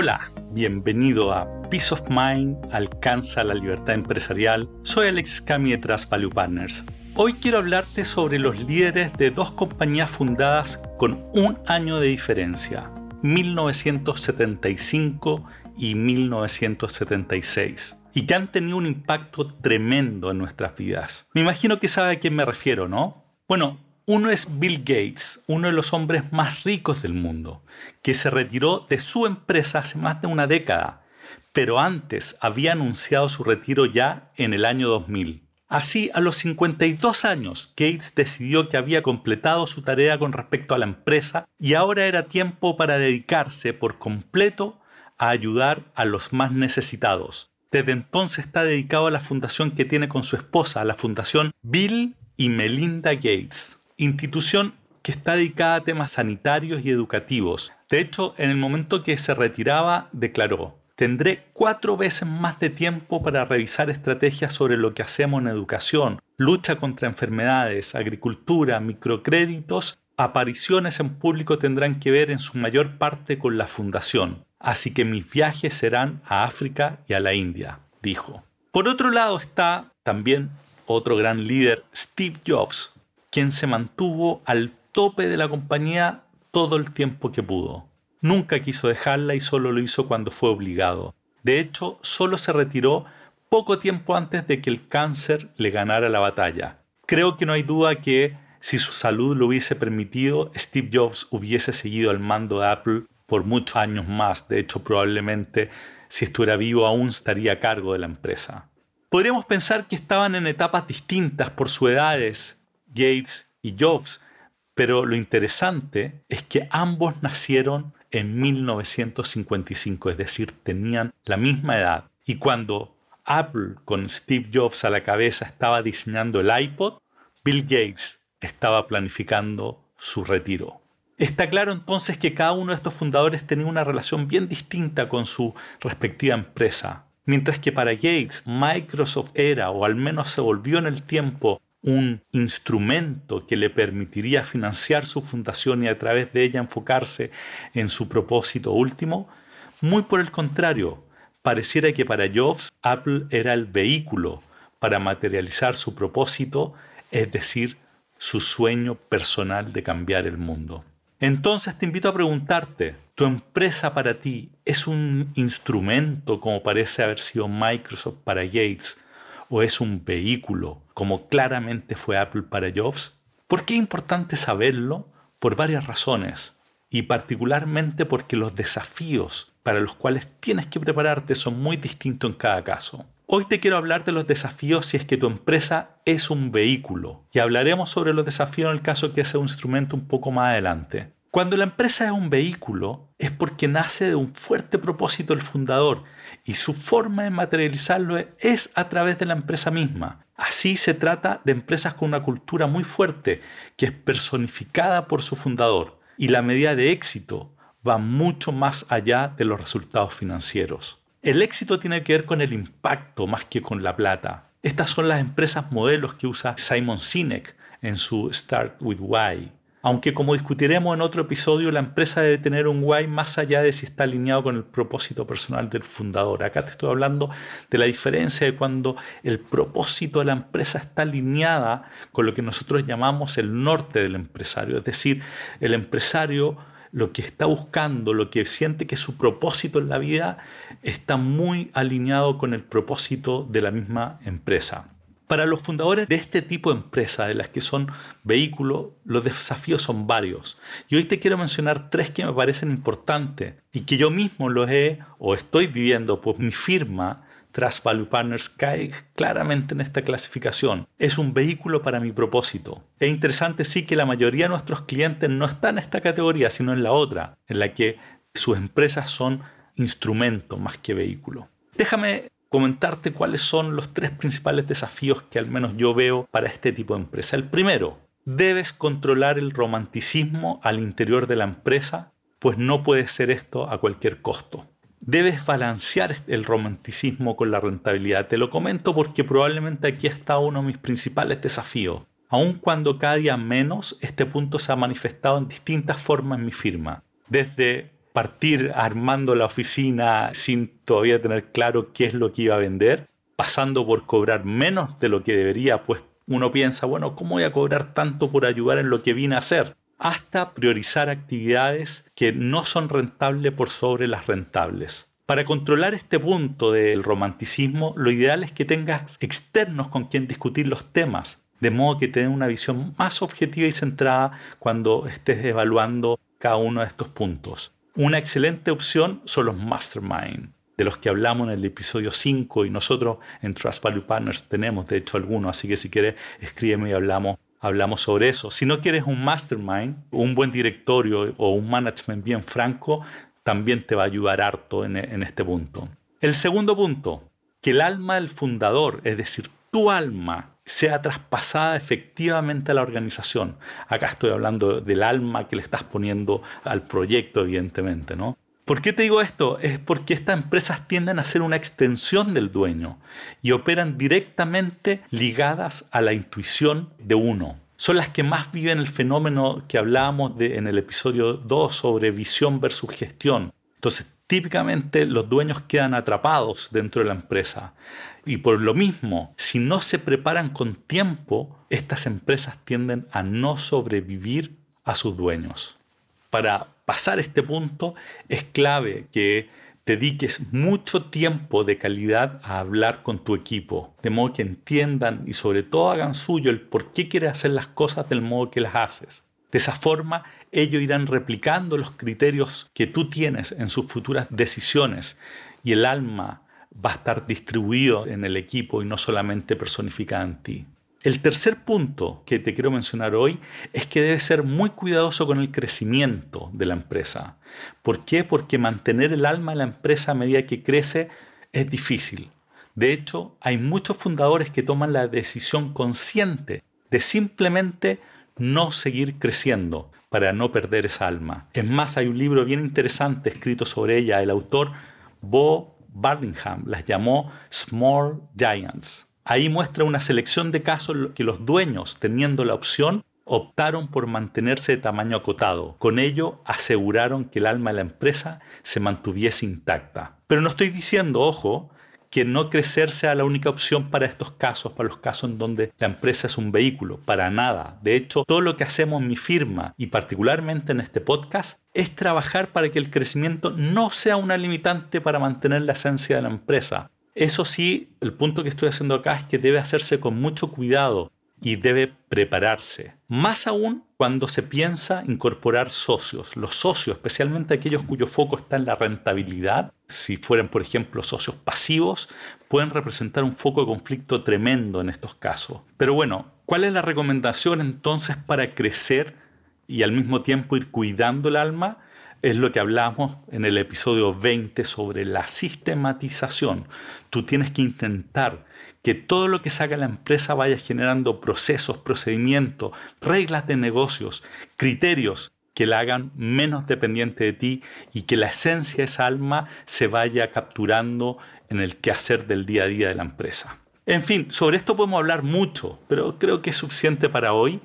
Hola, bienvenido a Peace of Mind alcanza la libertad empresarial. Soy Alex Cami de Value Partners. Hoy quiero hablarte sobre los líderes de dos compañías fundadas con un año de diferencia, 1975 y 1976, y que han tenido un impacto tremendo en nuestras vidas. Me imagino que sabe a quién me refiero, ¿no? Bueno, uno es Bill Gates, uno de los hombres más ricos del mundo, que se retiró de su empresa hace más de una década, pero antes había anunciado su retiro ya en el año 2000. Así, a los 52 años, Gates decidió que había completado su tarea con respecto a la empresa y ahora era tiempo para dedicarse por completo a ayudar a los más necesitados. Desde entonces está dedicado a la fundación que tiene con su esposa, la fundación Bill y Melinda Gates institución que está dedicada a temas sanitarios y educativos. De hecho, en el momento que se retiraba, declaró, tendré cuatro veces más de tiempo para revisar estrategias sobre lo que hacemos en educación, lucha contra enfermedades, agricultura, microcréditos, apariciones en público tendrán que ver en su mayor parte con la fundación, así que mis viajes serán a África y a la India, dijo. Por otro lado está también otro gran líder, Steve Jobs, quien se mantuvo al tope de la compañía todo el tiempo que pudo. Nunca quiso dejarla y solo lo hizo cuando fue obligado. De hecho, solo se retiró poco tiempo antes de que el cáncer le ganara la batalla. Creo que no hay duda que si su salud lo hubiese permitido, Steve Jobs hubiese seguido al mando de Apple por muchos años más. De hecho, probablemente si estuviera vivo aún estaría a cargo de la empresa. Podríamos pensar que estaban en etapas distintas por sus edades Gates y Jobs, pero lo interesante es que ambos nacieron en 1955, es decir, tenían la misma edad. Y cuando Apple con Steve Jobs a la cabeza estaba diseñando el iPod, Bill Gates estaba planificando su retiro. Está claro entonces que cada uno de estos fundadores tenía una relación bien distinta con su respectiva empresa. Mientras que para Gates Microsoft era, o al menos se volvió en el tiempo, un instrumento que le permitiría financiar su fundación y a través de ella enfocarse en su propósito último? Muy por el contrario, pareciera que para Jobs Apple era el vehículo para materializar su propósito, es decir, su sueño personal de cambiar el mundo. Entonces te invito a preguntarte, ¿tu empresa para ti es un instrumento como parece haber sido Microsoft para Gates o es un vehículo, como claramente fue Apple para Jobs? ¿Por qué es importante saberlo? Por varias razones, y particularmente porque los desafíos para los cuales tienes que prepararte son muy distintos en cada caso. Hoy te quiero hablar de los desafíos si es que tu empresa es un vehículo, y hablaremos sobre los desafíos en el caso que sea un instrumento un poco más adelante. Cuando la empresa es un vehículo, es porque nace de un fuerte propósito del fundador y su forma de materializarlo es a través de la empresa misma. Así se trata de empresas con una cultura muy fuerte que es personificada por su fundador y la medida de éxito va mucho más allá de los resultados financieros. El éxito tiene que ver con el impacto más que con la plata. Estas son las empresas modelos que usa Simon Sinek en su Start with Why. Aunque como discutiremos en otro episodio, la empresa debe tener un why más allá de si está alineado con el propósito personal del fundador. Acá te estoy hablando de la diferencia de cuando el propósito de la empresa está alineada con lo que nosotros llamamos el norte del empresario. Es decir, el empresario lo que está buscando, lo que siente que su propósito en la vida está muy alineado con el propósito de la misma empresa. Para los fundadores de este tipo de empresa, de las que son vehículos, los desafíos son varios. Y hoy te quiero mencionar tres que me parecen importantes y que yo mismo los he o estoy viviendo, pues mi firma Trust Value Partners cae claramente en esta clasificación. Es un vehículo para mi propósito. Es interesante sí que la mayoría de nuestros clientes no están en esta categoría, sino en la otra, en la que sus empresas son instrumentos más que vehículo. Déjame comentarte cuáles son los tres principales desafíos que al menos yo veo para este tipo de empresa. El primero, debes controlar el romanticismo al interior de la empresa, pues no puede ser esto a cualquier costo. Debes balancear el romanticismo con la rentabilidad. Te lo comento porque probablemente aquí está uno de mis principales desafíos. Aun cuando cada día menos, este punto se ha manifestado en distintas formas en mi firma. Desde partir armando la oficina sin todavía tener claro qué es lo que iba a vender, pasando por cobrar menos de lo que debería, pues uno piensa, bueno, ¿cómo voy a cobrar tanto por ayudar en lo que vine a hacer? Hasta priorizar actividades que no son rentables por sobre las rentables. Para controlar este punto del romanticismo, lo ideal es que tengas externos con quien discutir los temas, de modo que tengas una visión más objetiva y centrada cuando estés evaluando cada uno de estos puntos. Una excelente opción son los mastermind, de los que hablamos en el episodio 5 y nosotros en Trust Value Partners tenemos de hecho algunos, así que si quieres escríbeme y hablamos, hablamos sobre eso. Si no quieres un mastermind, un buen directorio o un management bien franco, también te va a ayudar harto en, en este punto. El segundo punto, que el alma del fundador, es decir, tu alma, sea traspasada efectivamente a la organización. Acá estoy hablando del alma que le estás poniendo al proyecto, evidentemente, ¿no? ¿Por qué te digo esto? Es porque estas empresas tienden a ser una extensión del dueño y operan directamente ligadas a la intuición de uno. Son las que más viven el fenómeno que hablábamos en el episodio 2 sobre visión versus gestión. Entonces, típicamente los dueños quedan atrapados dentro de la empresa. Y por lo mismo, si no se preparan con tiempo, estas empresas tienden a no sobrevivir a sus dueños. Para pasar este punto es clave que dediques mucho tiempo de calidad a hablar con tu equipo, de modo que entiendan y sobre todo hagan suyo el por qué quieres hacer las cosas del modo que las haces. De esa forma, ellos irán replicando los criterios que tú tienes en sus futuras decisiones y el alma va a estar distribuido en el equipo y no solamente personificado en ti. El tercer punto que te quiero mencionar hoy es que debes ser muy cuidadoso con el crecimiento de la empresa. ¿Por qué? Porque mantener el alma de la empresa a medida que crece es difícil. De hecho, hay muchos fundadores que toman la decisión consciente de simplemente no seguir creciendo para no perder esa alma. Es más, hay un libro bien interesante escrito sobre ella. El autor Bo Barlingham las llamó Small Giants. Ahí muestra una selección de casos que los dueños, teniendo la opción, optaron por mantenerse de tamaño acotado. Con ello aseguraron que el alma de la empresa se mantuviese intacta. Pero no estoy diciendo, ojo, que no crecer sea la única opción para estos casos, para los casos en donde la empresa es un vehículo, para nada. De hecho, todo lo que hacemos en mi firma y particularmente en este podcast es trabajar para que el crecimiento no sea una limitante para mantener la esencia de la empresa. Eso sí, el punto que estoy haciendo acá es que debe hacerse con mucho cuidado y debe prepararse. Más aún cuando se piensa incorporar socios. Los socios, especialmente aquellos cuyo foco está en la rentabilidad, si fueran, por ejemplo, socios pasivos, pueden representar un foco de conflicto tremendo en estos casos. Pero bueno, ¿cuál es la recomendación entonces para crecer y al mismo tiempo ir cuidando el alma? es lo que hablamos en el episodio 20 sobre la sistematización. Tú tienes que intentar que todo lo que saca la empresa vaya generando procesos, procedimientos, reglas de negocios, criterios que la hagan menos dependiente de ti y que la esencia de esa alma se vaya capturando en el quehacer del día a día de la empresa. En fin, sobre esto podemos hablar mucho, pero creo que es suficiente para hoy.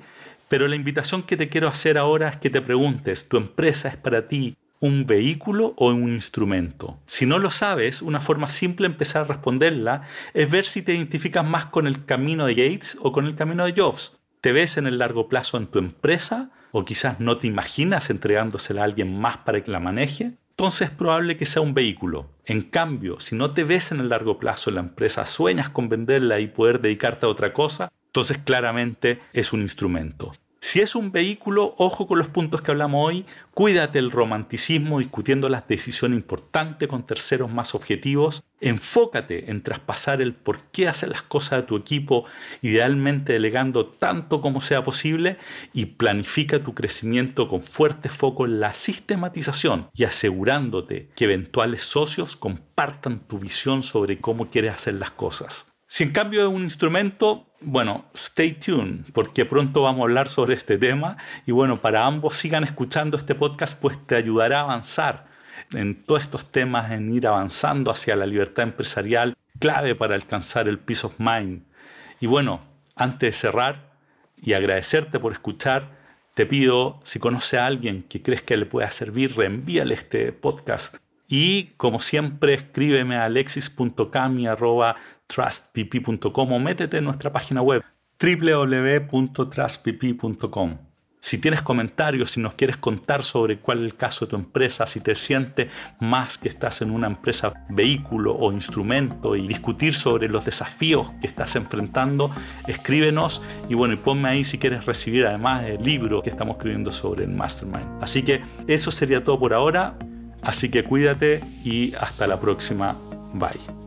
Pero la invitación que te quiero hacer ahora es que te preguntes, ¿tu empresa es para ti un vehículo o un instrumento? Si no lo sabes, una forma simple de empezar a responderla es ver si te identificas más con el camino de Gates o con el camino de Jobs. ¿Te ves en el largo plazo en tu empresa o quizás no te imaginas entregándosela a alguien más para que la maneje? Entonces es probable que sea un vehículo. En cambio, si no te ves en el largo plazo en la empresa, sueñas con venderla y poder dedicarte a otra cosa, entonces claramente es un instrumento. Si es un vehículo, ojo con los puntos que hablamos hoy, cuídate el romanticismo discutiendo las decisiones importantes con terceros más objetivos, enfócate en traspasar el por qué hacer las cosas de tu equipo, idealmente delegando tanto como sea posible y planifica tu crecimiento con fuerte foco en la sistematización y asegurándote que eventuales socios compartan tu visión sobre cómo quieres hacer las cosas. Si en cambio de un instrumento, bueno, stay tuned, porque pronto vamos a hablar sobre este tema y bueno, para ambos sigan escuchando este podcast, pues te ayudará a avanzar en todos estos temas, en ir avanzando hacia la libertad empresarial, clave para alcanzar el peace of mind. Y bueno, antes de cerrar y agradecerte por escuchar, Te pido, si conoce a alguien que crees que le pueda servir, reenvíale este podcast. Y como siempre, escríbeme a alexis.cami.trustpp.com o métete en nuestra página web www.trustpp.com. Si tienes comentarios, si nos quieres contar sobre cuál es el caso de tu empresa, si te sientes más que estás en una empresa vehículo o instrumento y discutir sobre los desafíos que estás enfrentando, escríbenos y bueno, y ponme ahí si quieres recibir además el libro que estamos escribiendo sobre el Mastermind. Así que eso sería todo por ahora, así que cuídate y hasta la próxima. Bye.